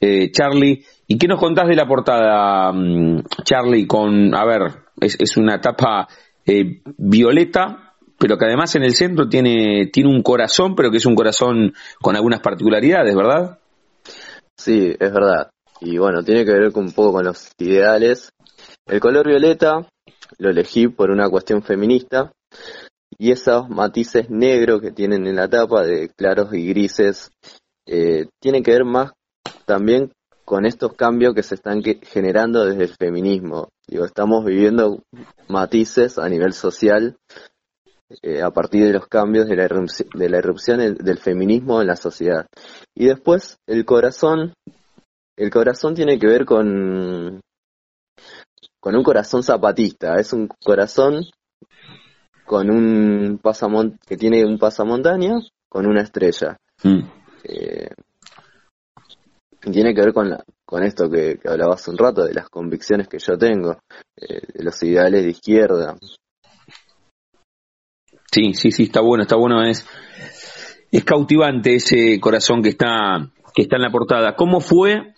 eh, Charlie. ¿Y qué nos contás de la portada, mm, Charlie? Con, a ver, es, una tapa eh, violeta, pero que además en el centro tiene, tiene un corazón, pero que es un corazón con algunas particularidades, ¿verdad? Sí, es verdad. Y bueno, tiene que ver un poco con los ideales. El color violeta lo elegí por una cuestión feminista y esos matices negros que tienen en la tapa de claros y grises eh, tiene que ver más también con estos cambios que se están generando desde el feminismo. Digo, estamos viviendo matices a nivel social eh, a partir de los cambios de la, de la irrupción del feminismo en la sociedad. Y después el corazón, el corazón tiene que ver con con un corazón zapatista, es un corazón con un pasamont que tiene un pasamontaña con una estrella. Mm. Eh, tiene que ver con la, con esto que, que, hablaba hace un rato, de las convicciones que yo tengo, eh, de los ideales de izquierda. Sí, sí, sí, está bueno, está bueno, es, es cautivante ese corazón que está, que está en la portada. ¿Cómo fue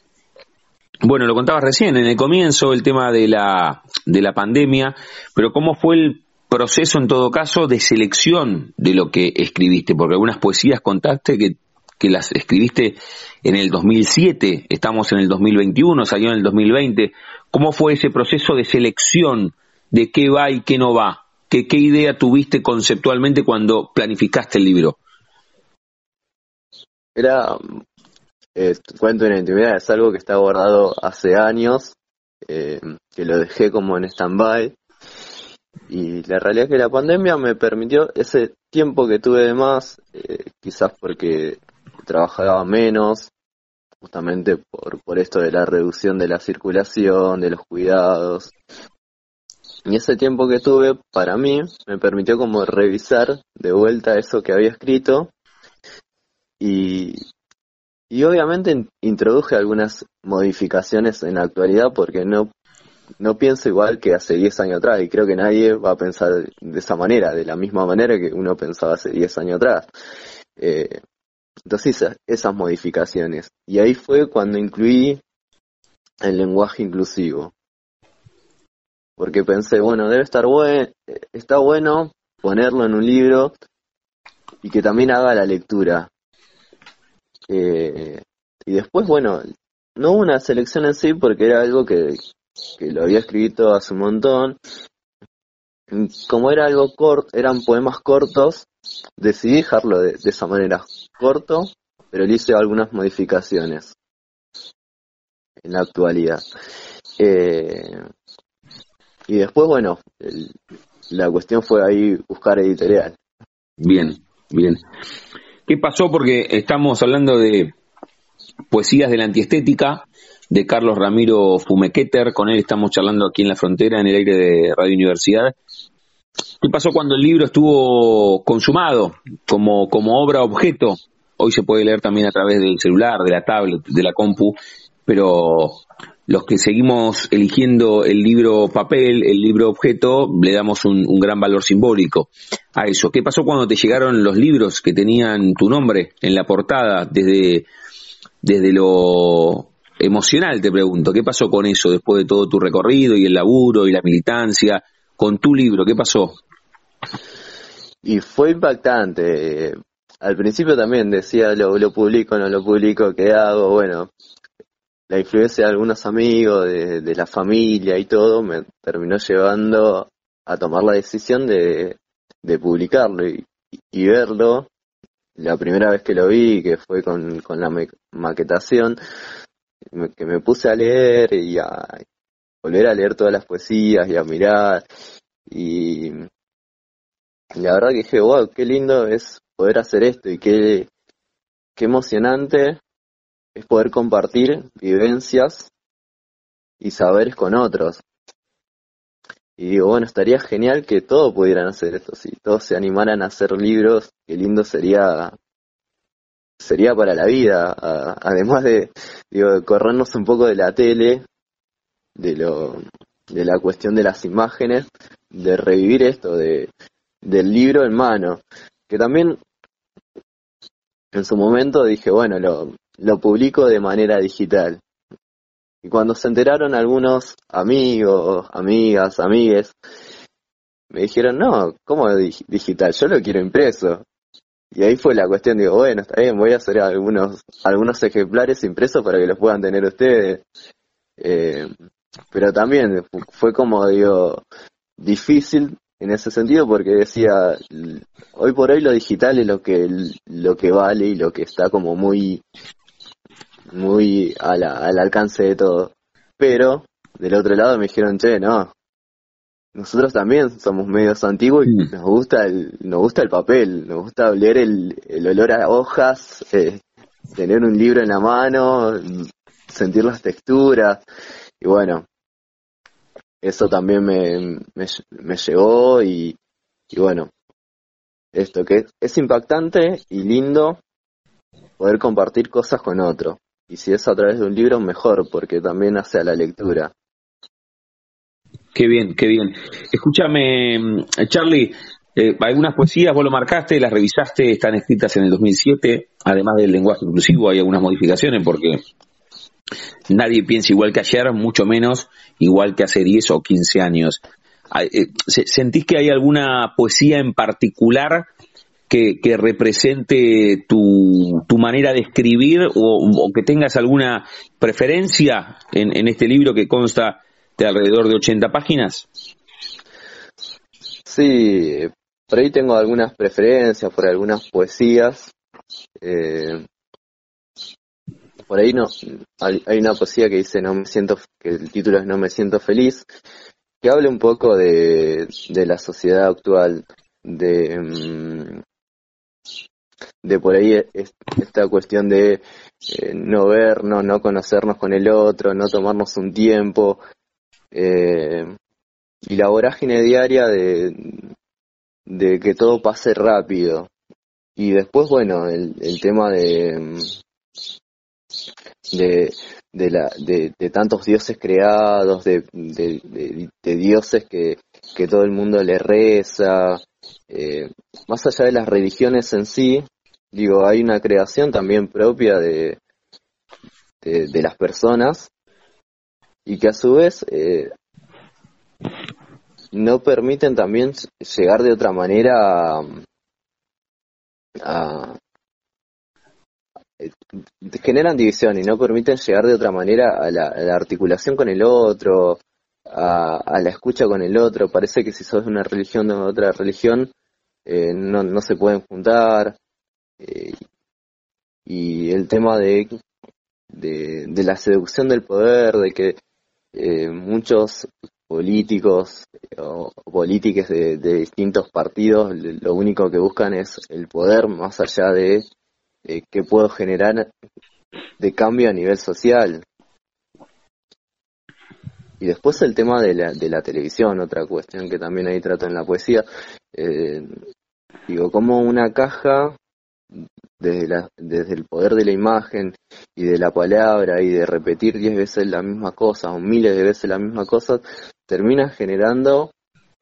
bueno, lo contabas recién, en el comienzo, el tema de la, de la pandemia, pero ¿cómo fue el proceso, en todo caso, de selección de lo que escribiste? Porque algunas poesías contaste que, que las escribiste en el 2007, estamos en el 2021, salió en el 2020. ¿Cómo fue ese proceso de selección de qué va y qué no va? ¿Qué, qué idea tuviste conceptualmente cuando planificaste el libro? Era eh, cuento en intimidad es algo que está guardado hace años, eh, que lo dejé como en stand-by. Y la realidad es que la pandemia me permitió ese tiempo que tuve de más, eh, quizás porque trabajaba menos, justamente por, por esto de la reducción de la circulación, de los cuidados. Y ese tiempo que tuve para mí me permitió como revisar de vuelta eso que había escrito y, y obviamente introduje algunas modificaciones en la actualidad porque no, no pienso igual que hace 10 años atrás y creo que nadie va a pensar de esa manera, de la misma manera que uno pensaba hace 10 años atrás. Eh, entonces esas, modificaciones. Y ahí fue cuando incluí el lenguaje inclusivo. Porque pensé, bueno, debe estar bueno, está bueno ponerlo en un libro y que también haga la lectura. Eh, y después, bueno, no hubo una selección en sí porque era algo que, lo había escrito hace un montón. Como era algo corto, eran poemas cortos, decidí dejarlo de, esa manera, corto, pero le hice algunas modificaciones en la actualidad. Eh, y después, bueno, la cuestión fue ahí buscar editorial. Bien, bien. ¿Qué pasó? Porque estamos hablando de poesías de la antiestética de Carlos Ramiro Fumequeter, con él estamos charlando aquí en la frontera, en el aire de Radio Universidad. ¿Qué pasó cuando el libro estuvo consumado como, como obra objeto? Hoy se puede leer también a través del celular, de la tablet, de la compu, pero los que seguimos eligiendo el libro papel, el libro objeto, le damos un, gran valor simbólico a eso. ¿Qué pasó cuando te llegaron los libros que tenían tu nombre en la portada desde, desde lo emocional, te pregunto? ¿Qué pasó con eso después de todo tu recorrido y el laburo y la militancia? Con tu libro, ¿qué pasó? Y fue impactante. Al principio también decía, lo, lo publico, no lo publico, ¿qué hago? Bueno, la influencia de algunos amigos, de, la familia y todo, me terminó llevando a tomar la decisión de, publicarlo y, verlo. La primera vez que lo vi, que fue con, con la maquetación, que me puse a leer y a volver a leer todas las poesías y a mirar. Y la verdad que dije, wow, qué lindo es poder hacer esto y qué, qué emocionante es poder compartir vivencias y saberes con otros. Y digo, bueno, estaría genial que todos pudieran hacer esto, si todos se animaran a hacer libros, qué lindo sería sería para la vida, además de, digo, corrernos un poco de la tele, de lo de la cuestión de las imágenes, de revivir esto de del libro en mano, que también en su momento dije, bueno, lo, lo publico de manera digital. Y cuando se enteraron algunos amigos, amigas, amigues, me dijeron, no, ¿cómo digital? Yo lo quiero impreso. Y ahí fue la cuestión, digo, bueno, está bien, voy a hacer algunos, algunos ejemplares impresos para que los puedan tener ustedes. Eh, pero también fue como, digo, difícil en ese sentido porque decía, hoy por hoy lo digital es lo que, lo que vale y lo que está como muy muy al alcance de todo. Pero del otro lado me dijeron, che, no, nosotros también somos medios antiguos y mm. nos gusta el, nos gusta el papel, nos gusta oler el, el olor a hojas, eh, tener un libro en la mano, sentir las texturas. Y bueno, eso también me, me, llegó y, y, bueno, esto que es impactante y lindo poder compartir cosas con otro. Y si es a través de un libro, mejor, porque también hace a la lectura. Qué bien, qué bien. Escúchame, Charlie, eh, algunas poesías vos lo marcaste, las revisaste, están escritas en el 2007, además del lenguaje inclusivo hay algunas modificaciones porque nadie piensa igual que ayer, mucho menos igual que hace 10 o 15 años. Eh, ¿Sentís que hay alguna poesía en particular que, represente tu, tu, manera de escribir o, que tengas alguna preferencia en, este libro que consta de alrededor de 80 páginas? Sí, por ahí tengo algunas preferencias por algunas poesías. Eh, por ahí no hay, una poesía que dice no me siento que el título es no me siento feliz que habla un poco de, de la sociedad actual de mm, de por ahí esta cuestión de eh, no vernos, no conocernos con el otro, no tomarnos un tiempo, eh, y la vorágine diaria de, de que todo pase rápido. Y después, bueno, el, el tema de, de, de, la, de, de tantos dioses creados, de, de, dioses que, que todo el mundo le reza, eh, más allá de las religiones en sí, digo, hay una creación también propia de, de, las personas y que a su vez eh, no permiten también llegar de otra manera a, generan división y no permiten llegar de otra manera a la, articulación con el otro, a, la escucha con el otro. Parece que si sos de una religión o de otra religión, eh, no, no se pueden juntar. Eh, y el tema de, de, de, la seducción del poder, de que muchos políticos o políticas de, distintos partidos lo único que buscan es el poder más allá de eh, qué puedo generar de cambio a nivel social. Y después el tema de la, de la televisión, otra cuestión que también ahí trato en la poesía. Eh, digo, como una caja desde, la, desde el poder de la imagen y de la palabra y de repetir diez veces la misma cosa o miles de veces la misma cosa, termina generando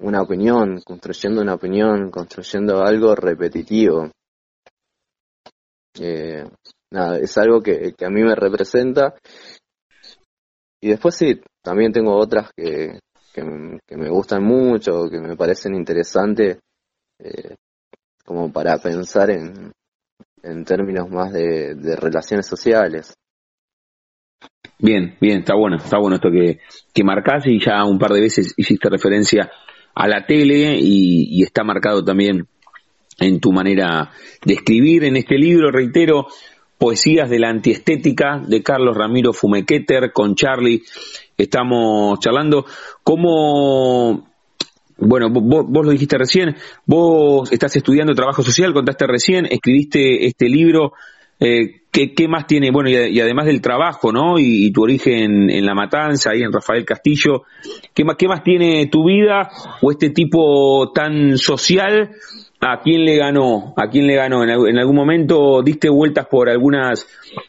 una opinión, construyendo una opinión, construyendo algo repetitivo. Eh, nada, es algo que, a mí me representa. Y después sí, también tengo otras que, que, me gustan mucho, que me parecen interesantes, eh, como para pensar en, en términos más de, relaciones sociales. Bien, bien, está bueno, está bueno esto que, que marcás y ya un par de veces hiciste referencia a la tele y, está marcado también en tu manera de escribir. En este libro, reitero, Poesías de la Antiestética de Carlos Ramiro Fumequeter con Charlie. Estamos charlando cómo bueno, vos, lo dijiste recién, vos estás estudiando trabajo social, contaste recién, escribiste este libro. Eh, ¿qué, más tiene? Bueno, y, además del trabajo, ¿no? Y, tu origen en La Matanza, ahí en Rafael Castillo, ¿qué más, ¿qué más tiene tu vida o este tipo tan social ¿A quién le ganó? ¿A quién le ganó? ¿En, algún momento diste vueltas por algunas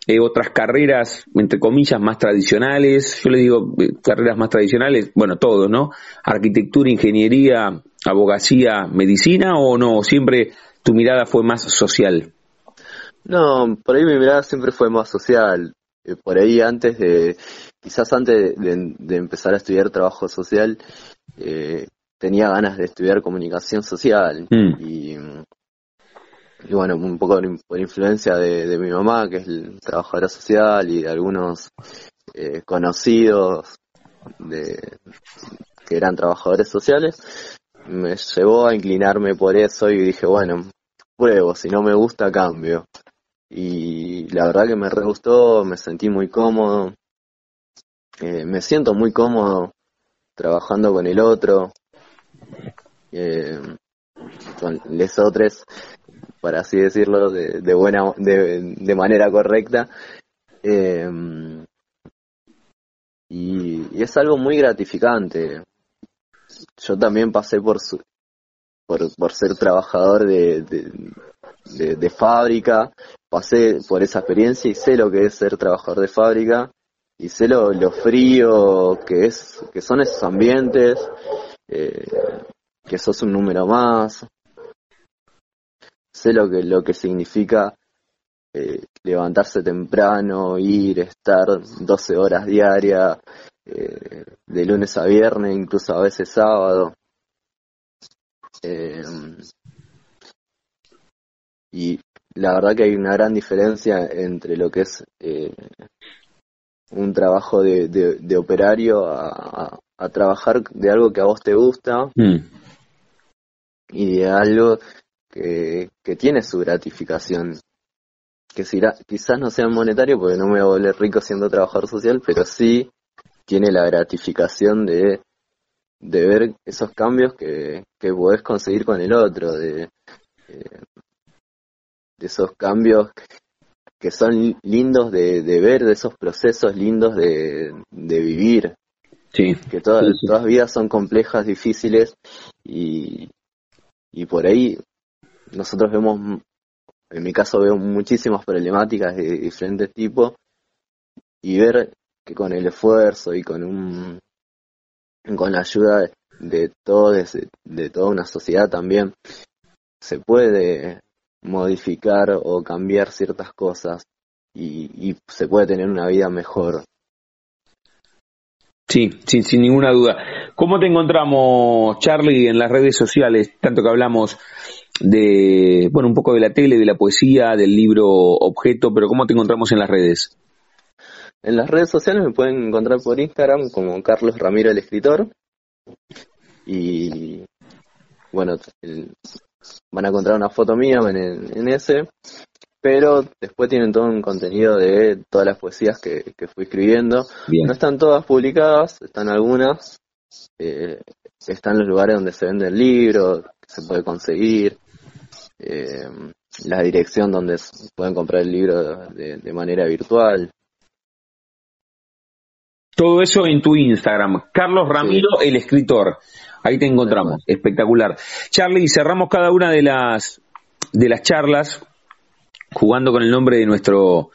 eh, otras carreras, entre comillas, más tradicionales? Yo le digo eh, carreras más tradicionales, bueno, todo, ¿no? Arquitectura, ingeniería, abogacía, medicina o no? ¿Siempre tu mirada fue más social? No, por ahí mi mirada siempre fue más social. Eh, por ahí antes de, quizás antes de, empezar a estudiar trabajo social, eh, tenía ganas de estudiar comunicación social mm. y, bueno, un poco por influencia de, mi mamá, que es trabajadora social, y de algunos eh, conocidos de, que eran trabajadores sociales, me llevó a inclinarme por eso y dije, bueno, pruebo, si no me gusta, cambio. Y la verdad que me re gustó, me sentí muy cómodo, eh, me siento muy cómodo trabajando con el otro, eh, con les otros, para así decirlo, de, de buena, de, de, manera correcta. Eh, y, es algo muy gratificante, yo también pasé por, su, por, por ser trabajador de, de, de, fábrica, pasé por esa experiencia y sé lo que es ser trabajador de fábrica. Y sé lo, lo frío que es que son esos ambientes eh, que sos un número más. Sé lo que lo que significa eh, levantarse temprano ir estar 12 horas diarias eh, de lunes a viernes incluso a veces sábado. Eh, y la verdad que hay una gran diferencia entre lo que es un trabajo de, de, operario a, a, trabajar de algo que a vos te gusta mm. y de algo que, que tiene su gratificación. Que si, quizás no sea monetario porque no me voy a volver rico siendo trabajador social, pero sí tiene la gratificación de de ver esos cambios que, que podés conseguir con el otro, de, eh, de esos cambios que son lindos de, de, ver, de esos procesos lindos de, de vivir. Sí. Que todas, todas vidas son complejas, difíciles y, y por ahí nosotros vemos, en mi caso veo muchísimas problemáticas de diferentes tipos y ver que con el esfuerzo y con un con la ayuda de todos, de, toda una sociedad también, se puede modificar o cambiar ciertas cosas y, se puede tener una vida mejor. Sí, sin, sin ninguna duda. ¿Cómo te encontramos, Charlie, en las redes sociales? Tanto que hablamos de, bueno, un poco de la tele, de la poesía, del libro objeto, pero ¿cómo te encontramos en las redes? En las redes sociales me pueden encontrar por Instagram como Carlos Ramiro el escritor. Y bueno, van a encontrar una foto mía en, ese. Pero después tienen todo un contenido de todas las poesías que, fui escribiendo. No están todas publicadas, están algunas. Eh, están los lugares donde se vende el libro, que se puede conseguir. Eh, la dirección donde pueden comprar el libro de manera virtual. Todo eso en tu Instagram. Carlos Ramiro, el escritor. Ahí te encontramos. Espectacular. Charlie, cerramos cada una de las, de las charlas jugando con el nombre de nuestro,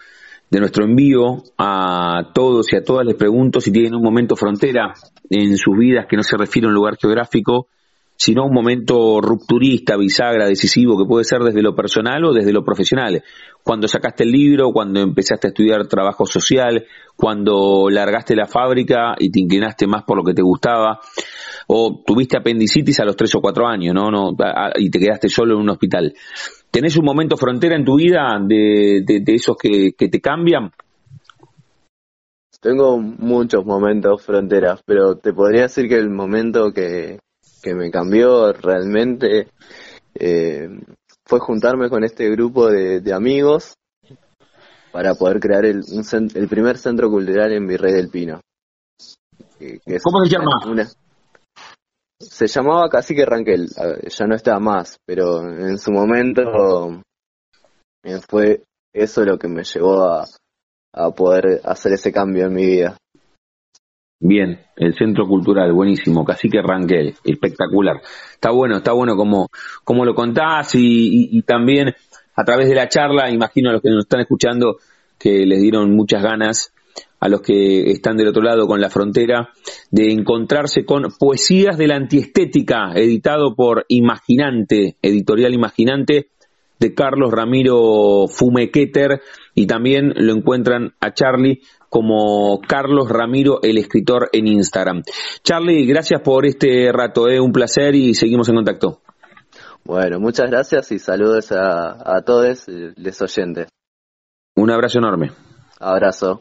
de nuestro envío a todos y a todas les pregunto si tienen un momento frontera en sus vidas que no se refiere a un lugar geográfico sino un momento rupturista, bisagra, decisivo, que puede ser desde lo personal o desde lo profesional. Cuando sacaste el libro, cuando empezaste a estudiar trabajo social, cuando largaste la fábrica y te inclinaste más por lo que te gustaba, o tuviste apendicitis a los tres o cuatro años, ¿no? no y te quedaste solo en un hospital. ¿Tenés un momento frontera en tu vida de, de, esos que, que te cambian? Tengo muchos momentos fronteras, pero te podría decir que el momento que, que me cambió realmente eh, fue juntarme con este grupo de, amigos para poder crear el, el, primer centro cultural en Virrey del Pino. ¿Cómo se llama? Se llamaba Cacique Ranquel, ya no está más, pero en su momento fue eso lo que me llevó a, a poder hacer ese cambio en mi vida. Bien, el Centro Cultural, buenísimo, Cacique Ranquel, espectacular. Está bueno, está bueno como, como lo contás y, y, también a través de la charla, imagino a los que nos están escuchando que les dieron muchas ganas a los que están del otro lado con la frontera, de encontrarse con Poesías de la Antiestética, editado por Imaginante, editorial Imaginante, de Carlos Ramiro Fumequeter, y también lo encuentran a Charlie como Carlos Ramiro, el escritor en Instagram. Charlie, gracias por este rato, eh, un placer y seguimos en contacto. Bueno, muchas gracias y saludos a, a todos los oyentes. Un abrazo enorme. Abrazo.